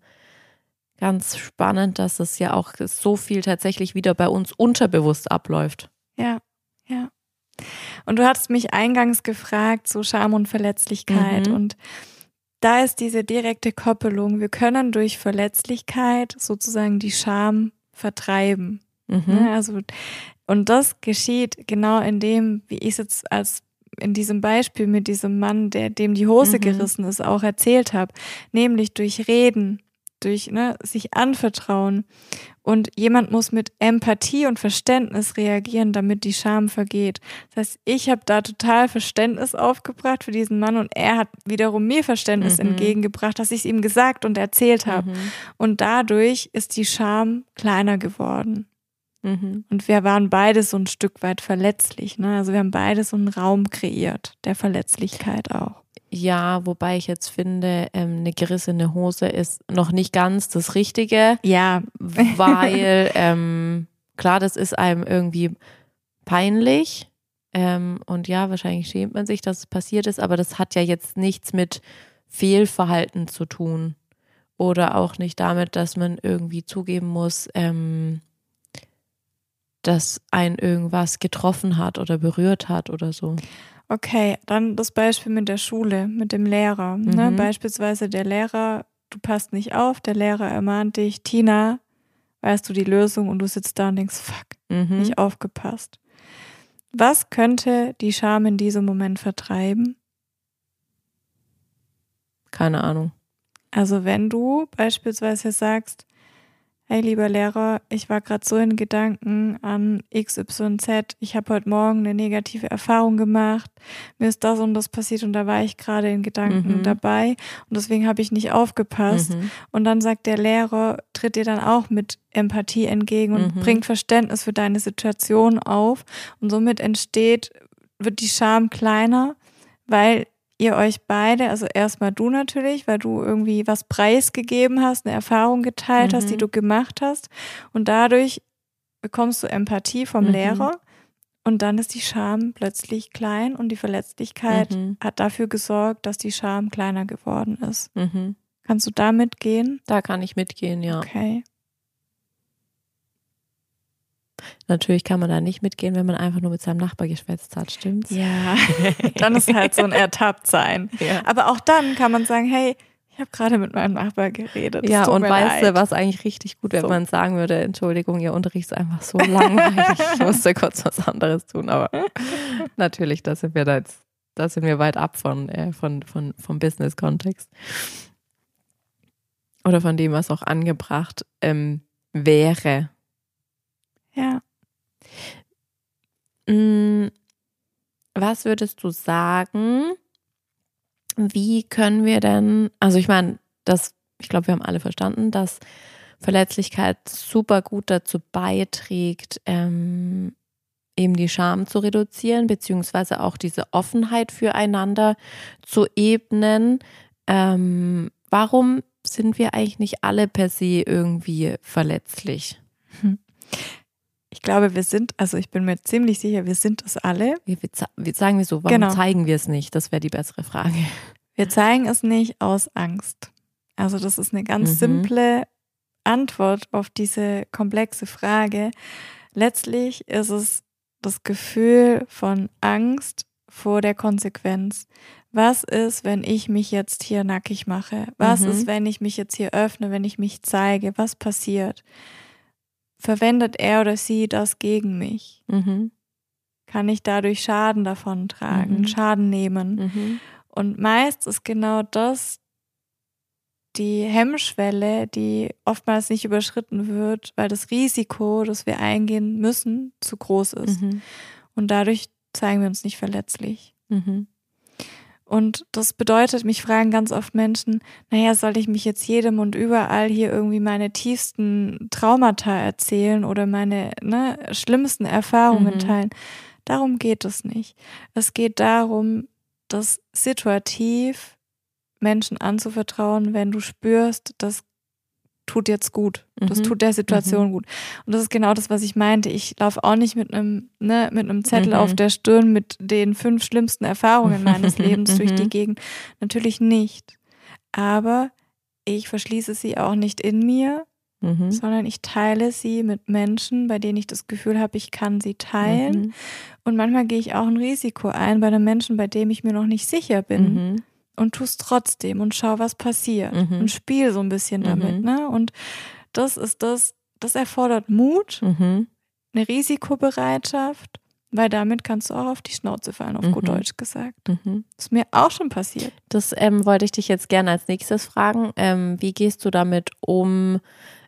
S1: ganz spannend, dass es ja auch so viel tatsächlich wieder bei uns unterbewusst abläuft.
S2: Ja, ja. Und du hattest mich eingangs gefragt, so Scham und Verletzlichkeit. Mhm. Und da ist diese direkte Koppelung. Wir können durch Verletzlichkeit sozusagen die Scham vertreiben. Mhm. Ne, also, und das geschieht genau in dem, wie ich es jetzt als in diesem Beispiel mit diesem Mann, der dem die Hose mhm. gerissen ist, auch erzählt habe, nämlich durch Reden, durch ne, sich anvertrauen. Und jemand muss mit Empathie und Verständnis reagieren, damit die Scham vergeht. Das heißt, ich habe da total Verständnis aufgebracht für diesen Mann und er hat wiederum mir Verständnis mhm. entgegengebracht, dass ich es ihm gesagt und erzählt habe. Mhm. Und dadurch ist die Scham kleiner geworden. Mhm. Und wir waren beide so ein Stück weit verletzlich. Ne? Also wir haben beide so einen Raum kreiert, der Verletzlichkeit auch.
S1: Ja, wobei ich jetzt finde, ähm, eine gerissene Hose ist noch nicht ganz das Richtige.
S2: Ja.
S1: Weil, <laughs> ähm, klar, das ist einem irgendwie peinlich. Ähm, und ja, wahrscheinlich schämt man sich, dass es passiert ist, aber das hat ja jetzt nichts mit Fehlverhalten zu tun. Oder auch nicht damit, dass man irgendwie zugeben muss, ähm, dass ein irgendwas getroffen hat oder berührt hat oder so.
S2: Okay, dann das Beispiel mit der Schule, mit dem Lehrer. Ne? Mhm. Ne? Beispielsweise der Lehrer du passt nicht auf, der Lehrer ermahnt dich, Tina, weißt du die Lösung und du sitzt da und denkst, fuck,
S1: Mhm.
S2: nicht aufgepasst. Was könnte die Scham in diesem Moment vertreiben?
S1: Keine Ahnung.
S2: Also wenn du beispielsweise sagst, hey lieber Lehrer, ich war gerade so in Gedanken an XYZ, ich habe heute Morgen eine negative Erfahrung gemacht, mir ist das und das passiert und da war ich gerade in Gedanken
S1: Mhm.
S2: dabei und deswegen habe ich nicht aufgepasst.
S1: Mhm.
S2: Und dann sagt der Lehrer, tritt dir dann auch mit Empathie entgegen und
S1: Mhm.
S2: bringt Verständnis für deine Situation auf. Und somit entsteht, wird die Scham kleiner, weil ihr euch beide, also erstmal du natürlich, weil du irgendwie was preisgegeben hast, eine Erfahrung geteilt hast,
S1: Mhm.
S2: die du gemacht hast. Und dadurch bekommst du Empathie vom
S1: Mhm.
S2: Lehrer. Und dann ist die Scham plötzlich klein und die Verletzlichkeit
S1: Mhm.
S2: hat dafür gesorgt, dass die Scham kleiner geworden ist.
S1: Mhm.
S2: Kannst du damit gehen?
S1: Da kann ich mitgehen, ja.
S2: Okay.
S1: Natürlich kann man da nicht mitgehen, wenn man einfach nur mit seinem Nachbar geschwätzt hat, stimmt's?
S2: Ja, <laughs> dann ist halt so ein Ertapptsein.
S1: Ja.
S2: Aber auch dann kann man sagen, hey, ich habe gerade mit meinem Nachbar geredet.
S1: Ja, und weißt du, was eigentlich richtig gut wäre,
S2: So.
S1: wenn man sagen würde, Entschuldigung, Ihr Unterricht ist einfach so langweilig, ich <laughs> musste kurz was anderes tun, aber natürlich, da sind wir da jetzt, da sind wir weit ab von, äh, von, von, vom Business-Kontext. Oder von dem, was auch angebracht ähm, wäre.
S2: Ja.
S1: Mm, Was würdest du sagen? Wie können wir denn, also ich meine, das, ich glaube, wir haben alle verstanden, dass Verletzlichkeit super gut dazu beiträgt, ähm, eben die Scham zu reduzieren, beziehungsweise auch diese Offenheit füreinander zu ebnen. Ähm, warum sind wir eigentlich nicht alle per se irgendwie verletzlich?
S2: Ich glaube, wir sind, also ich bin mir ziemlich sicher, wir sind es alle.
S1: Wir, wir, sagen wir so, warum
S2: Genau.
S1: zeigen wir es nicht? Das wäre die bessere Frage.
S2: Wir zeigen es nicht aus Angst. Also das ist eine ganz
S1: Mhm.
S2: simple Antwort auf diese komplexe Frage. Letztlich ist es das Gefühl von Angst vor der Konsequenz. Was ist, wenn ich mich jetzt hier nackig mache? Was
S1: Mhm.
S2: ist, wenn ich mich jetzt hier öffne, wenn ich mich zeige? Was passiert? Verwendet er oder sie das gegen mich?
S1: Mhm.
S2: Kann ich dadurch Schaden davon tragen,
S1: Mhm.
S2: Schaden nehmen?
S1: Mhm.
S2: Und meist ist genau das die Hemmschwelle, die oftmals nicht überschritten wird, weil das Risiko, das wir eingehen müssen, zu groß ist.
S1: Mhm.
S2: Und dadurch zeigen wir uns nicht verletzlich.
S1: Mhm.
S2: Und das bedeutet, mich fragen ganz oft Menschen, naja, soll ich mich jetzt jedem und überall hier irgendwie meine tiefsten Traumata erzählen oder meine ne, schlimmsten Erfahrungen
S1: Mhm.
S2: teilen? Darum geht es nicht. Es geht darum, das situativ Menschen anzuvertrauen, wenn du spürst, das tut jetzt gut. Das
S1: Mhm.
S2: tut der Situation gut. Und das ist genau das, was ich meinte. Ich laufe auch nicht mit einem, ne, mit einem Zettel
S1: Mhm.
S2: auf der Stirn mit den fünf schlimmsten Erfahrungen meines <laughs> Lebens durch die
S1: Mhm.
S2: Gegend. Natürlich nicht. Aber ich verschließe sie auch nicht in mir,
S1: Mhm.
S2: sondern ich teile sie mit Menschen, bei denen ich das Gefühl habe, ich kann sie teilen.
S1: Mhm.
S2: Und manchmal gehe ich auch ein Risiko ein bei einem Menschen, bei dem ich mir noch nicht sicher bin
S1: Mhm.
S2: Und tu es trotzdem und schau, was passiert
S1: Mhm.
S2: und spiel so ein bisschen damit,
S1: Mhm.
S2: ne? Und das ist das, das erfordert Mut,
S1: Mhm.
S2: eine Risikobereitschaft, weil damit kannst du auch auf die Schnauze fallen, auf gut
S1: Mhm.
S2: Deutsch gesagt.
S1: Mhm.
S2: Das ist mir auch schon passiert.
S1: Das ähm, wollte ich dich jetzt gerne als nächstes fragen. Ähm, wie gehst du damit um,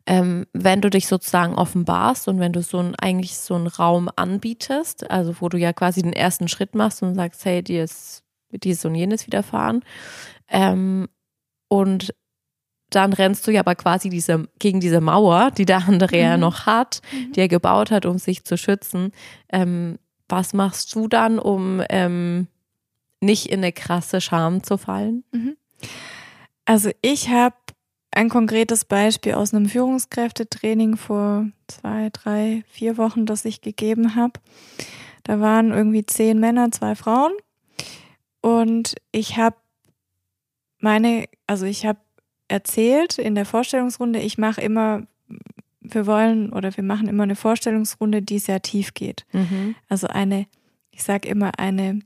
S1: ähm, wenn du dich sozusagen offenbarst und wenn du so ein, eigentlich so einen Raum anbietest, also wo du ja quasi den ersten Schritt machst und sagst, hey, dir ist dies und jenes widerfahren. Ähm, und dann rennst du ja aber quasi diese, gegen diese Mauer, die der andere ja
S2: Mhm.
S1: noch hat,
S2: Mhm.
S1: die er gebaut hat, um sich zu schützen. Ähm, was machst du dann, um ähm, nicht in eine krasse Scham zu fallen?
S2: Also ich habe ein konkretes Beispiel aus einem Führungskräftetraining vor zwei, drei, vier Wochen, das ich gegeben habe. Da waren irgendwie zehn Männer, zwei Frauen. Und ich habe meine, also ich habe erzählt in der Vorstellungsrunde, ich mache immer, wir wollen oder wir machen immer eine Vorstellungsrunde, die sehr tief geht.
S1: Mhm.
S2: Also eine, ich sage immer eine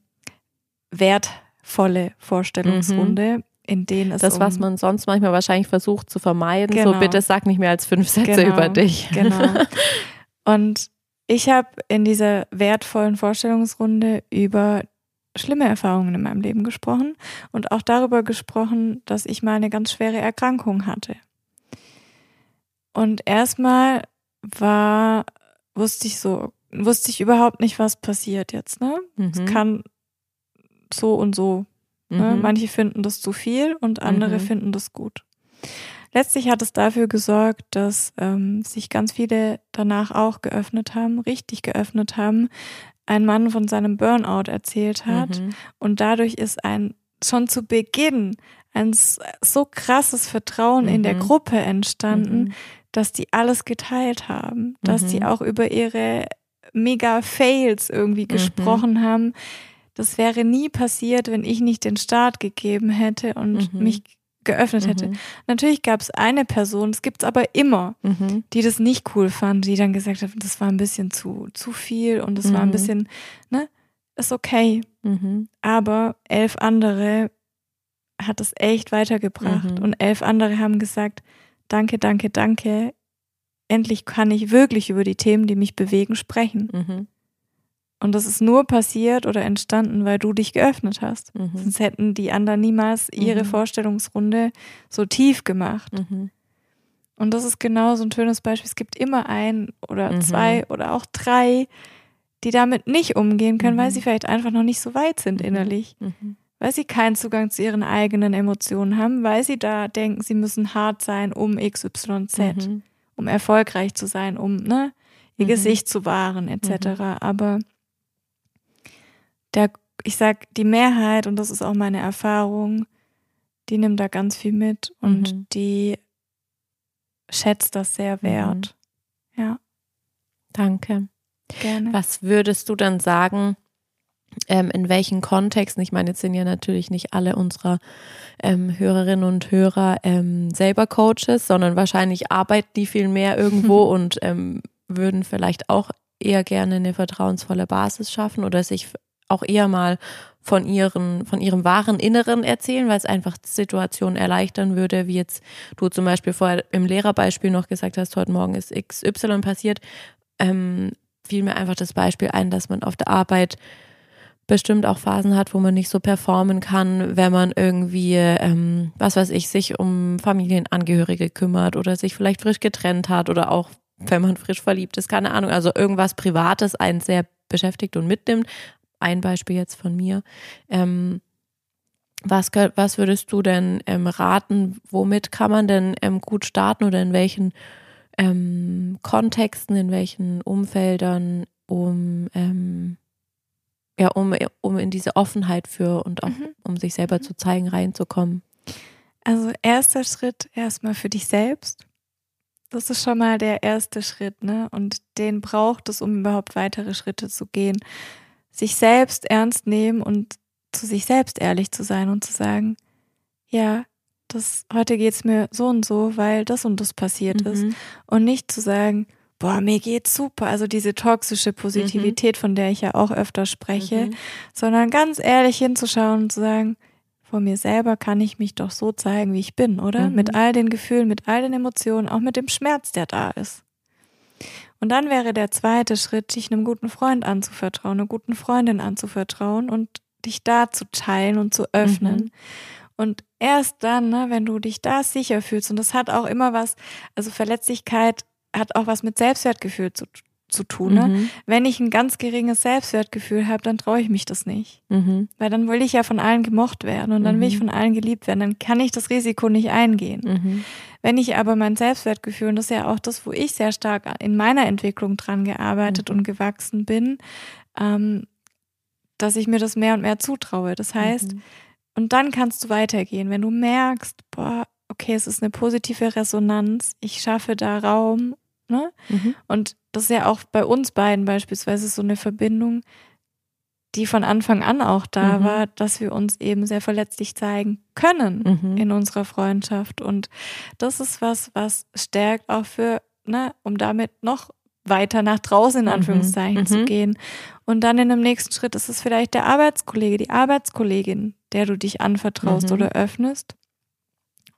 S2: wertvolle Vorstellungsrunde, in denen es
S1: Das,
S2: um,
S1: was man sonst manchmal wahrscheinlich versucht zu vermeiden.
S2: Genau.
S1: So, bitte sag nicht mehr als fünf Sätze
S2: Genau,
S1: über dich.
S2: Genau. <laughs> Und ich habe in dieser wertvollen Vorstellungsrunde über schlimme Erfahrungen in meinem Leben gesprochen und auch darüber gesprochen, dass ich mal eine ganz schwere Erkrankung hatte. Und erstmal war, wusste ich so, wusste ich überhaupt nicht, was passiert jetzt, ne? Es
S1: Mhm.
S2: kann so und so. Ne?
S1: Mhm.
S2: Manche finden das zu viel und andere
S1: Mhm.
S2: finden das gut. Letztlich hat es dafür gesorgt, dass ähm, sich ganz viele danach auch geöffnet haben, richtig geöffnet haben, ein Mann von seinem Burnout erzählt hat.
S1: Mhm.
S2: Und dadurch ist ein schon zu Beginn ein so krasses Vertrauen in der
S1: Mhm.
S2: Gruppe entstanden,
S1: Mhm.
S2: dass die alles geteilt haben, dass
S1: Mhm.
S2: die auch über ihre mega Fails irgendwie gesprochen haben. Das wäre nie passiert, wenn ich nicht den Start gegeben hätte und
S1: Mhm.
S2: mich geöffnet hätte.
S1: Mhm.
S2: Natürlich gab es eine Person, es gibt es aber immer,
S1: Mhm.
S2: die das nicht cool fand, die dann gesagt hat, das war ein bisschen zu, zu viel und es war ein
S1: Mhm.
S2: bisschen, ne, ist okay.
S1: Mhm.
S2: Aber elf andere hat es echt weitergebracht.
S1: Mhm.
S2: Und elf andere haben gesagt, danke, danke, danke. Endlich kann ich wirklich über die Themen, die mich bewegen, sprechen. Und das ist nur passiert oder entstanden, weil du dich geöffnet hast.
S1: Mhm.
S2: Sonst hätten die anderen niemals ihre
S1: Mhm.
S2: Vorstellungsrunde so tief gemacht.
S1: Mhm.
S2: Und das ist genau so ein schönes Beispiel. Es gibt immer ein oder
S1: Mhm.
S2: zwei oder auch drei, die damit nicht umgehen können, weil
S1: Mhm.
S2: sie vielleicht einfach noch nicht so weit sind
S1: Mhm.
S2: innerlich. Weil sie keinen Zugang zu ihren eigenen Emotionen haben, weil sie da denken, sie müssen hart sein, um XYZ, um erfolgreich zu sein, um ne, ihr. Gesicht zu wahren, etc. Aber der, ich sag, die Mehrheit, und das ist auch meine Erfahrung, die nimmt da ganz viel mit und
S1: Mhm.
S2: die schätzt das sehr wert. Ja,
S1: Danke.
S2: gerne.
S1: Was würdest du dann sagen, ähm, in welchen Kontexten? Ich meine, jetzt sind ja natürlich nicht alle unserer ähm, Hörerinnen und Hörer ähm, selber Coaches, sondern wahrscheinlich arbeiten die viel mehr <laughs> irgendwo und ähm, würden vielleicht auch eher gerne eine vertrauensvolle Basis schaffen oder sich auch eher mal von ihren, von ihrem wahren Inneren erzählen, weil es einfach Situationen erleichtern würde, wie jetzt du zum Beispiel vorher im Lehrerbeispiel noch gesagt hast, heute Morgen ist XY passiert, ähm, fiel mir einfach das Beispiel ein, dass man auf der Arbeit bestimmt auch Phasen hat, wo man nicht so performen kann, wenn man irgendwie, ähm, was weiß ich, sich um Familienangehörige kümmert oder sich vielleicht frisch getrennt hat oder auch, wenn man frisch verliebt ist, keine Ahnung, also irgendwas Privates einen sehr beschäftigt und mitnimmt. Ein Beispiel jetzt von mir. Ähm, was, was würdest du denn ähm, raten? Womit kann man denn ähm, gut starten oder in welchen ähm, Kontexten, in welchen Umfeldern, um ähm, ja, um, um in diese Offenheit für und auch
S2: Mhm.
S1: um sich selber zu zeigen, reinzukommen.
S2: Also erster Schritt erstmal für dich selbst. Das ist schon mal der erste Schritt, ne? Und den braucht es, um überhaupt weitere Schritte zu gehen. Sich selbst ernst nehmen und zu sich selbst ehrlich zu sein und zu sagen, ja, das heute geht's mir so und so, weil das und das passiert ist.
S1: Mhm.
S2: Und nicht zu sagen, boah, mir geht's super. Also diese toxische Positivität, von der ich ja auch öfter spreche,
S1: Mhm.
S2: sondern ganz ehrlich hinzuschauen und zu sagen, vor mir selber kann ich mich doch so zeigen, wie ich bin, oder?
S1: Mhm.
S2: Mit all den Gefühlen, mit all den Emotionen, auch mit dem Schmerz, der da ist. Und dann wäre der zweite Schritt, dich einem guten Freund anzuvertrauen, einer guten Freundin anzuvertrauen und dich da zu teilen und zu öffnen.
S1: Mhm.
S2: Und erst dann, ne, wenn du dich da sicher fühlst, und das hat auch immer was, also Verletzlichkeit hat auch was mit Selbstwertgefühl zu, zu tun. Ne?
S1: Mhm.
S2: Wenn ich ein ganz geringes Selbstwertgefühl habe, dann traue ich mich das nicht.
S1: Mhm.
S2: Weil dann will ich ja von allen gemocht werden und dann will ich
S1: Mhm.
S2: von allen geliebt werden. Dann kann ich das Risiko nicht eingehen.
S1: Mhm.
S2: Wenn ich aber mein Selbstwertgefühl, und das ist ja auch das, wo ich sehr stark in meiner Entwicklung dran gearbeitet
S1: Mhm.
S2: und gewachsen bin, ähm, dass ich mir das mehr und mehr zutraue. Das heißt, und dann kannst du weitergehen. Wenn du merkst, boah, okay, es ist eine positive Resonanz, ich schaffe da Raum, ne?
S1: Mhm.
S2: Und das ist ja auch bei uns beiden beispielsweise so eine Verbindung, die von Anfang an auch da
S1: Mhm.
S2: war, dass wir uns eben sehr verletzlich zeigen können
S1: Mhm.
S2: in unserer Freundschaft. Und das ist was, was stärkt auch für, ne, um damit noch weiter nach draußen in
S1: Mhm.
S2: Anführungszeichen
S1: Mhm.
S2: zu gehen. Und dann in dem nächsten Schritt ist es vielleicht der Arbeitskollege, die Arbeitskollegin, der du dich anvertraust
S1: Mhm.
S2: oder öffnest.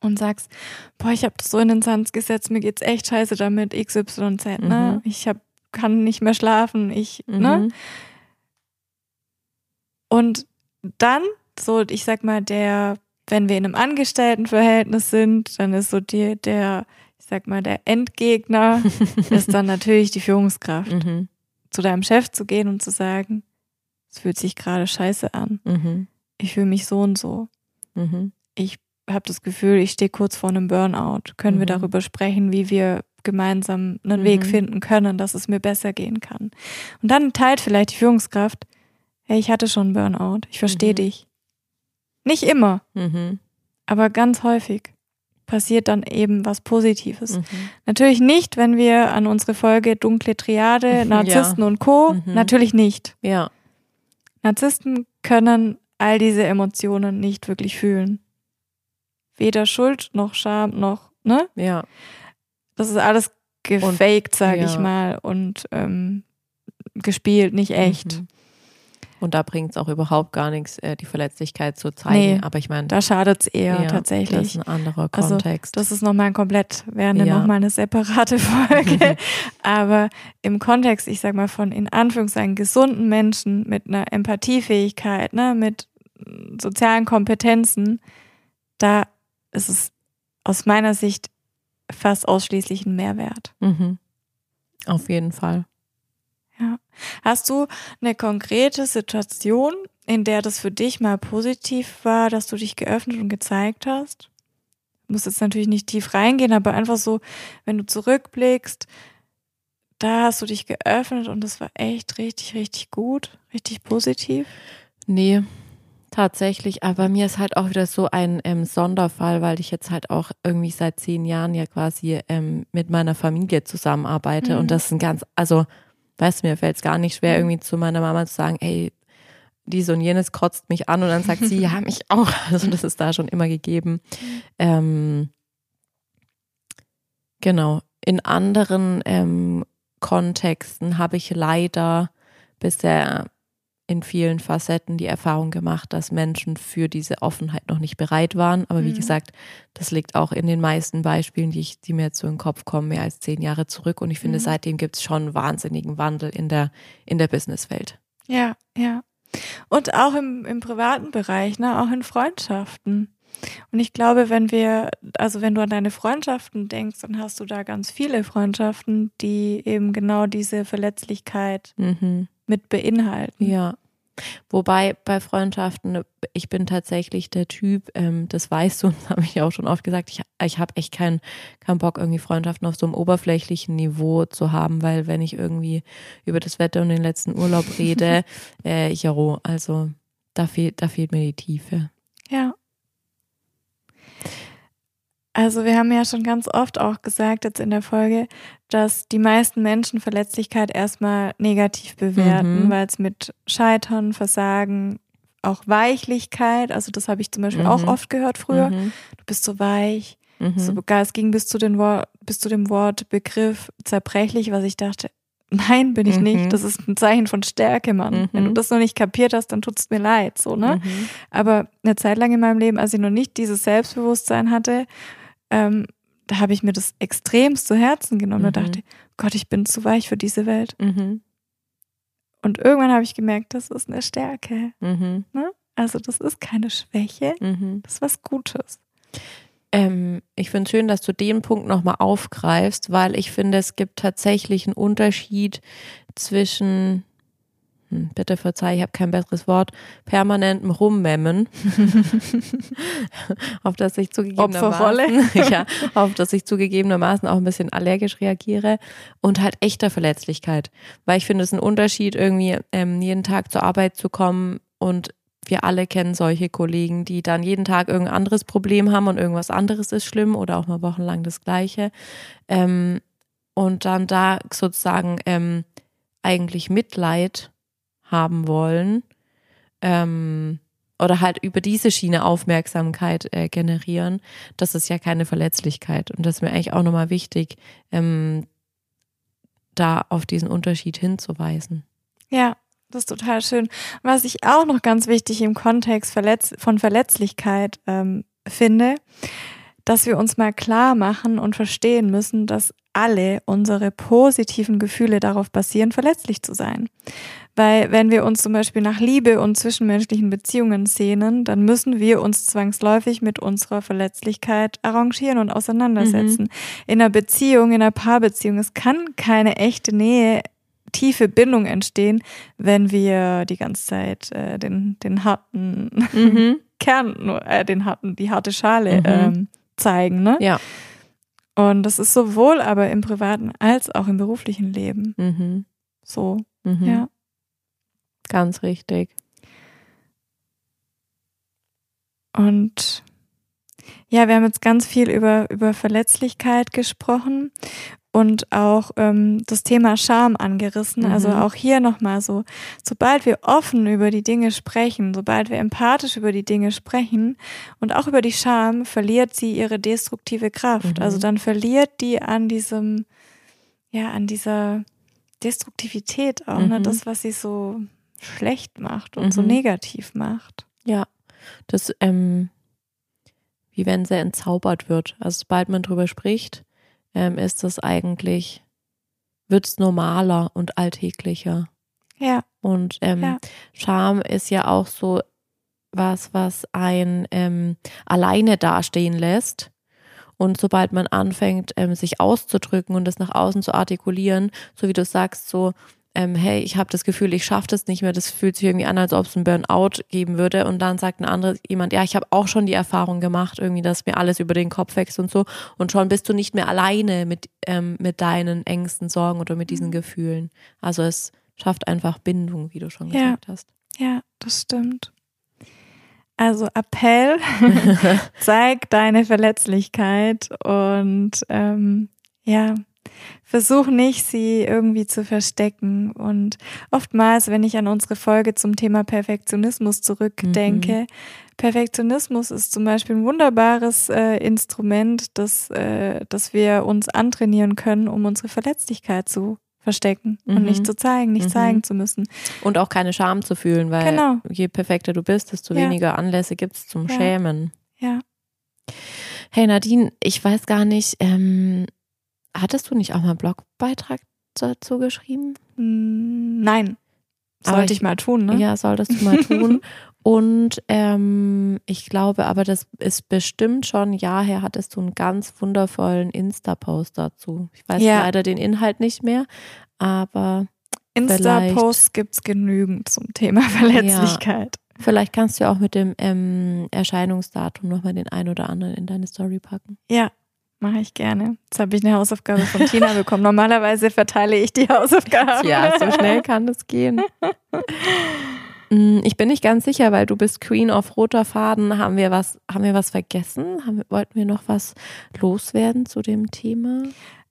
S2: Und sagst, boah, ich habe das so in den Sand gesetzt, mir geht's echt scheiße damit, XYZ, ne?
S1: Mhm.
S2: Ich hab, kann nicht mehr schlafen, ich,
S1: Mhm.
S2: ne? Und dann, so, ich sag mal, der, wenn wir in einem Angestelltenverhältnis sind, dann ist so die, der, ich sag mal, der Endgegner <laughs> ist dann natürlich die Führungskraft.
S1: Mhm.
S2: Zu deinem Chef zu gehen und zu sagen, es fühlt sich gerade scheiße an.
S1: Mhm.
S2: Ich fühle mich so und so.
S1: Mhm.
S2: Ich habe das Gefühl, ich stehe kurz vor einem Burnout. Können wir
S1: Mhm.
S2: darüber sprechen, wie wir gemeinsam einen
S1: Mhm.
S2: Weg finden können, dass es mir besser gehen kann. Und dann teilt vielleicht die Führungskraft, hey, ich hatte schon einen Burnout, ich verstehe
S1: Mhm.
S2: dich. Nicht immer,
S1: Mhm.
S2: aber ganz häufig passiert dann eben was Positives.
S1: Mhm.
S2: Natürlich nicht, wenn wir an unsere Folge dunkle Triade, <laughs> Narzissten und Co.
S1: Mhm.
S2: Natürlich nicht.
S1: Ja.
S2: Narzissten können all diese Emotionen nicht wirklich fühlen. Weder Schuld noch Scham noch, ne?
S1: Ja.
S2: Das ist alles gefaked, sage
S1: ja.
S2: ich mal, und ähm, gespielt, nicht echt.
S1: Mhm. Und da bringt es auch überhaupt gar nichts, äh, die Verletzlichkeit zu zeigen.
S2: Nee,
S1: Aber ich meine,
S2: Da schadet's eher
S1: ja, das
S2: tatsächlich.
S1: ist ein anderer
S2: Also,
S1: Kontext.
S2: Das ist nochmal komplett, wäre
S1: Ja.
S2: nochmal eine separate <laughs> Folge. <laughs> Aber im Kontext, ich sag mal, von in Anführungszeichen gesunden Menschen mit einer Empathiefähigkeit, ne, mit mm, sozialen Kompetenzen, da ist es aus meiner Sicht fast ausschließlich ein Mehrwert.
S1: mhm. Auf jeden Fall.
S2: Hast du eine konkrete Situation, in der das für dich mal positiv war, dass du dich geöffnet und gezeigt hast? Du musst jetzt natürlich nicht tief reingehen, aber einfach so, wenn du zurückblickst, da hast du dich geöffnet und das war echt richtig, richtig gut, richtig positiv.
S1: Nee, tatsächlich. Aber mir ist halt auch wieder so ein ähm, Sonderfall, weil ich jetzt halt auch irgendwie seit zehn Jahren ja quasi ähm, mit meiner Familie zusammenarbeite.
S2: Mhm.
S1: Und das ist ein ganz, also, weißt du, mir fällt es gar nicht schwer,
S2: Mhm.
S1: irgendwie zu meiner Mama zu sagen, ey, dies und jenes kotzt mich an und dann sagt sie, <laughs> ja, mich auch. <laughs> Also das ist da schon immer gegeben. Ähm, genau. In anderen ähm, Kontexten habe ich leider bisher in vielen Facetten die Erfahrung gemacht, dass Menschen für diese Offenheit noch nicht bereit waren. Aber wie
S2: Mhm.
S1: gesagt, das liegt auch in den meisten Beispielen, die, ich, die mir jetzt so in den Kopf kommen, mehr als zehn Jahre zurück. Und ich finde,
S2: Mhm.
S1: seitdem gibt es schon einen wahnsinnigen Wandel in der, in der Businesswelt.
S2: Ja, ja. Und auch im, im privaten Bereich, ne, auch in Freundschaften. Und ich glaube, wenn wir, also wenn du an deine Freundschaften denkst, dann hast du da ganz viele Freundschaften, die eben genau diese Verletzlichkeit
S1: Mhm.
S2: Mit beinhalten.
S1: Ja. Wobei bei Freundschaften, ich bin tatsächlich der Typ, ähm, das weißt du, <laughs> das habe ich ja auch schon oft gesagt, ich, ich habe echt keinen keinen Bock, irgendwie Freundschaften auf so einem oberflächlichen Niveau zu haben, weil wenn ich irgendwie über das Wetter und den letzten Urlaub rede, <laughs> äh, jaro, also da fehlt, da fehlt mir die Tiefe.
S2: Ja. Also wir haben ja schon ganz oft auch gesagt jetzt in der Folge, dass die meisten Menschen Verletzlichkeit erstmal negativ bewerten,
S1: Mhm.
S2: weil es mit Scheitern, Versagen, auch Weichlichkeit, also das habe ich zum Beispiel auch
S1: Mhm.
S2: oft gehört früher,
S1: Mhm.
S2: du bist so weich,
S1: Mhm.
S2: so, es ging bis zu, den Wort, bis zu dem Wort Begriff zerbrechlich, was ich dachte, nein, bin ich
S1: Mhm.
S2: nicht, das ist ein Zeichen von Stärke, Mann. Wenn du
S1: Mhm.
S2: das noch nicht kapiert hast, dann tut's mir leid, so, ne?
S1: Mhm.
S2: Aber eine Zeit lang in meinem Leben, als ich noch nicht dieses Selbstbewusstsein hatte, ähm, da habe ich mir das extremst zu Herzen genommen und
S1: Mhm.
S2: dachte, Gott, ich bin zu weich für diese Welt.
S1: Mhm.
S2: Und irgendwann habe ich gemerkt, das ist eine Stärke.
S1: Mhm.
S2: Also das ist keine Schwäche,
S1: Mhm.
S2: das ist was Gutes.
S1: Ähm, ich finde es schön, dass du den Punkt nochmal aufgreifst, weil ich finde, es gibt tatsächlich einen Unterschied zwischen, bitte verzeih, ich habe kein besseres Wort, permanentem Rummemmen, <laughs> auf das ich zugegebenermaßen, <laughs> ja, auf das ich zugegebenermaßen auch ein bisschen allergisch reagiere und halt echter Verletzlichkeit, weil ich finde, es ist ein Unterschied, irgendwie ähm, jeden Tag zur Arbeit zu kommen und wir alle kennen solche Kollegen, die dann jeden Tag irgendein anderes Problem haben und irgendwas anderes ist schlimm oder auch mal wochenlang das Gleiche. Ähm, und dann da sozusagen ähm, eigentlich Mitleid haben wollen ähm, oder halt über diese Schiene Aufmerksamkeit äh, generieren, das ist ja keine Verletzlichkeit. Und das ist mir eigentlich auch nochmal wichtig, ähm, da auf diesen Unterschied hinzuweisen.
S2: Ja, das ist total schön. Was ich auch noch ganz wichtig im Kontext Verletz von Verletzlichkeit ähm, finde, dass wir uns mal klar machen und verstehen müssen, dass alle unsere positiven Gefühle darauf basieren, verletzlich zu sein. Weil wenn wir uns zum Beispiel nach Liebe und zwischenmenschlichen Beziehungen sehnen, dann müssen wir uns zwangsläufig mit unserer Verletzlichkeit arrangieren und auseinandersetzen. Mhm. In einer Beziehung, in einer Paarbeziehung, es kann keine echte Nähe tiefe Bindung entstehen, wenn wir die ganze Zeit äh, den, den harten mhm. <laughs> Kern, äh, den harten, die harte Schale mhm. ähm, zeigen. Ne?
S1: Ja.
S2: Und das ist sowohl aber im privaten als auch im beruflichen Leben.
S1: Mhm.
S2: So, mhm. ja.
S1: Ganz richtig.
S2: Und ja, wir haben jetzt ganz viel über, über Verletzlichkeit gesprochen und auch ähm, das Thema Scham angerissen. Mhm. Also auch hier nochmal so, sobald wir offen über die Dinge sprechen, sobald wir empathisch über die Dinge sprechen und auch über die Scham, verliert sie ihre destruktive Kraft. Mhm. Also dann verliert die an diesem, ja, an dieser Destruktivität auch, ne? mhm. ne? das, was sie so schlecht macht und so mhm. negativ macht.
S1: Ja, das, ähm, wie wenn sie entzaubert wird. Also sobald man drüber spricht, ähm, ist es eigentlich, wird es normaler und alltäglicher.
S2: Ja.
S1: Und ähm, ja. Scham ist ja auch so was, was ein ähm, alleine dastehen lässt. Und sobald man anfängt, ähm, sich auszudrücken und das nach außen zu artikulieren, so wie du sagst, so, ähm, hey, ich habe das Gefühl, ich schaffe das nicht mehr, das fühlt sich irgendwie an, als ob es ein Burnout geben würde. Und dann sagt ein anderer jemand, ja, ich habe auch schon die Erfahrung gemacht, irgendwie, dass mir alles über den Kopf wächst und so. Und schon bist du nicht mehr alleine mit, ähm, mit deinen Ängsten, Sorgen oder mit diesen mhm. Gefühlen. Also es schafft einfach Bindung, wie du schon ja. gesagt hast.
S2: Ja, das stimmt. Also Appell, <laughs> <laughs> zeig deine Verletzlichkeit und ähm, ja, Versuch nicht, sie irgendwie zu verstecken. Und oftmals, wenn ich an unsere Folge zum Thema Perfektionismus zurückdenke, mhm. Perfektionismus ist zum Beispiel ein wunderbares äh, Instrument, das, äh, das wir uns antrainieren können, um unsere Verletzlichkeit zu verstecken mhm. und nicht mhm. zu zeigen, nicht mhm. zeigen zu müssen.
S1: Und auch keine Scham zu fühlen, weil genau. je perfekter du bist, desto ja. weniger Anlässe gibt es zum
S2: ja.
S1: Schämen.
S2: Ja.
S1: Hey Nadine, ich weiß gar nicht, ähm, hattest du nicht auch mal einen Blogbeitrag dazu geschrieben?
S2: Hm, nein. Sollte ich, ich, mal tun, ne?
S1: Ja, solltest du mal tun. <laughs> Und ähm, ich glaube, aber das ist bestimmt schon ein Jahr her, hattest du einen ganz wundervollen Insta-Post dazu. Ich weiß ja. leider den Inhalt nicht mehr, aber.
S2: Insta-Posts gibt es genügend zum Thema <laughs> Verletzlichkeit.
S1: Ja. Vielleicht kannst du ja auch mit dem ähm, Erscheinungsdatum nochmal den einen oder anderen in deine Story packen.
S2: Ja, Mache ich gerne. Jetzt habe ich eine Hausaufgabe von Tina bekommen. Normalerweise verteile ich die Hausaufgaben.
S1: Ja, so schnell kann das gehen. <laughs> Mm, ich bin nicht ganz sicher, weil du bist Queen of roter Faden. Haben wir was, haben wir was vergessen? Haben, wollten wir noch was loswerden zu dem Thema?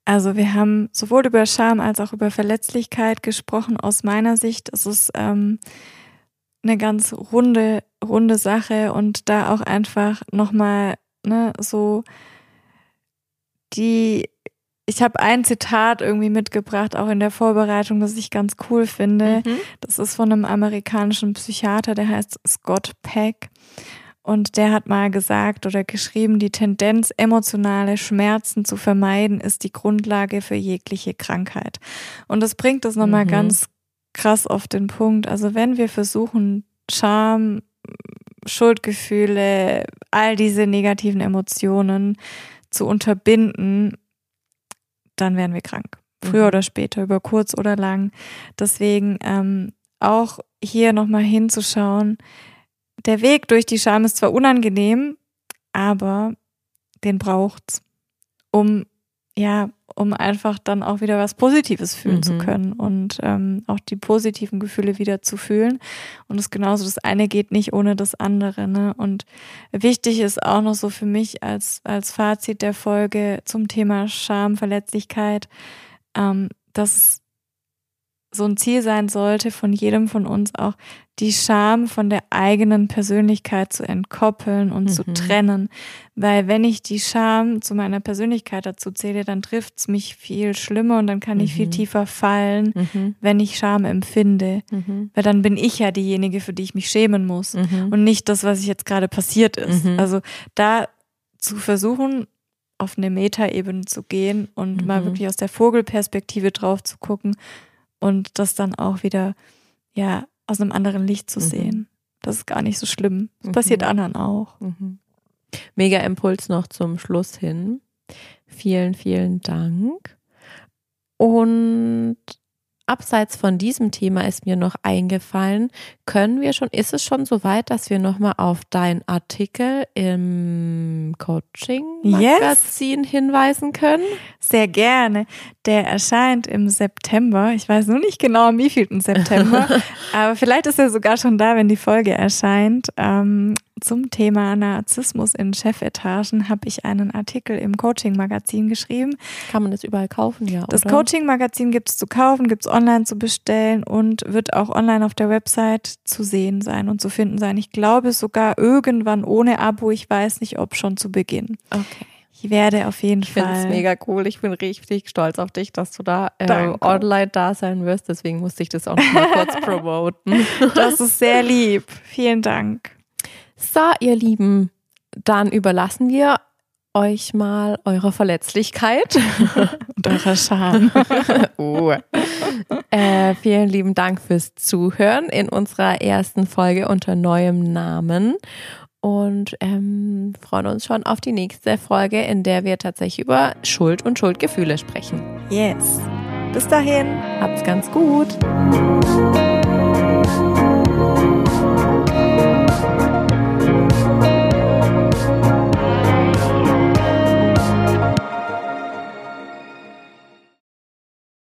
S2: Also wir haben sowohl über Scham als auch über Verletzlichkeit gesprochen. Aus meiner Sicht ist es ähm, eine ganz runde, runde Sache und da auch einfach nochmal ne, so die, ich habe ein Zitat irgendwie mitgebracht, auch in der Vorbereitung, das ich ganz cool finde. Mhm. Das ist von einem amerikanischen Psychiater, der heißt Scott Peck. Und der hat mal gesagt oder geschrieben, die Tendenz, emotionale Schmerzen zu vermeiden, ist die Grundlage für jegliche Krankheit. Und das bringt das nochmal mhm. ganz krass auf den Punkt. Also wenn wir versuchen, Scham, Schuldgefühle, all diese negativen Emotionen zu unterbinden, dann werden wir krank. Früher mhm. oder später, über kurz oder lang. Deswegen ähm, auch hier nochmal hinzuschauen. Der Weg durch die Scham ist zwar unangenehm, aber den braucht's, um ja um einfach dann auch wieder was Positives fühlen mhm. zu können und ähm, auch die positiven Gefühle wieder zu fühlen. Und es genauso, das eine geht nicht ohne das andere. Ne? Und wichtig ist auch noch so für mich als, als Fazit der Folge zum Thema Scham, Verletzlichkeit, ähm, dass so ein Ziel sein sollte, von jedem von uns auch die Scham von der eigenen Persönlichkeit zu entkoppeln und mhm. zu trennen. Weil wenn ich die Scham zu meiner Persönlichkeit dazu zähle, dann trifft es mich viel schlimmer und dann kann mhm. ich viel mhm. tiefer fallen, mhm. wenn ich Scham empfinde. Mhm. Weil dann bin ich ja diejenige, für die ich mich schämen muss mhm. und nicht das, was jetzt gerade passiert ist. Also da zu versuchen, auf eine Metaebene zu gehen und
S1: Mhm.
S2: mal wirklich aus der Vogelperspektive drauf zu gucken und das dann auch wieder ja aus einem anderen Licht zu
S1: Mhm.
S2: sehen. Das ist gar nicht so schlimm. Das
S1: Mhm.
S2: passiert anderen auch.
S1: Mhm. Mega Impuls noch zum Schluss hin. Vielen, vielen Dank. Und abseits von diesem Thema ist mir noch eingefallen, können wir schon, ist es schon so weit, dass wir nochmal auf deinen Artikel im Coaching-Magazin hinweisen können?
S2: Sehr gerne. Der erscheint im September. Ich weiß nur nicht genau am wievielten September, <laughs> aber vielleicht ist er sogar schon da, wenn die Folge erscheint. Ähm, zum Thema Narzissmus in Chefetagen habe ich einen Artikel im Coaching-Magazin geschrieben.
S1: Kann man das überall kaufen, ja?
S2: Das? Coaching-Magazin gibt es zu kaufen, gibt es online zu bestellen und wird auch online auf der Website zu sehen sein und zu finden sein. Ich glaube sogar irgendwann ohne Abo. Ich weiß nicht, ob schon zu Beginn.
S1: Okay.
S2: Ich werde auf jeden
S1: Ich finde es
S2: Fall.
S1: mega cool. Ich bin richtig stolz auf dich, dass du da äh, online da sein wirst. Deswegen musste ich das auch noch mal kurz <laughs> promoten.
S2: Das ist sehr lieb. Vielen Dank.
S1: So, ihr Lieben, dann überlassen wir euch mal eure Verletzlichkeit. <laughs>
S2: Und eurer Scham. <laughs>
S1: oh. äh, vielen lieben Dank fürs Zuhören in unserer ersten Folge unter neuem Namen. Und ähm, freuen uns schon auf die nächste Folge, in der wir tatsächlich über Schuld und Schuldgefühle sprechen.
S2: Yes. Bis dahin.
S1: Habt's ganz gut.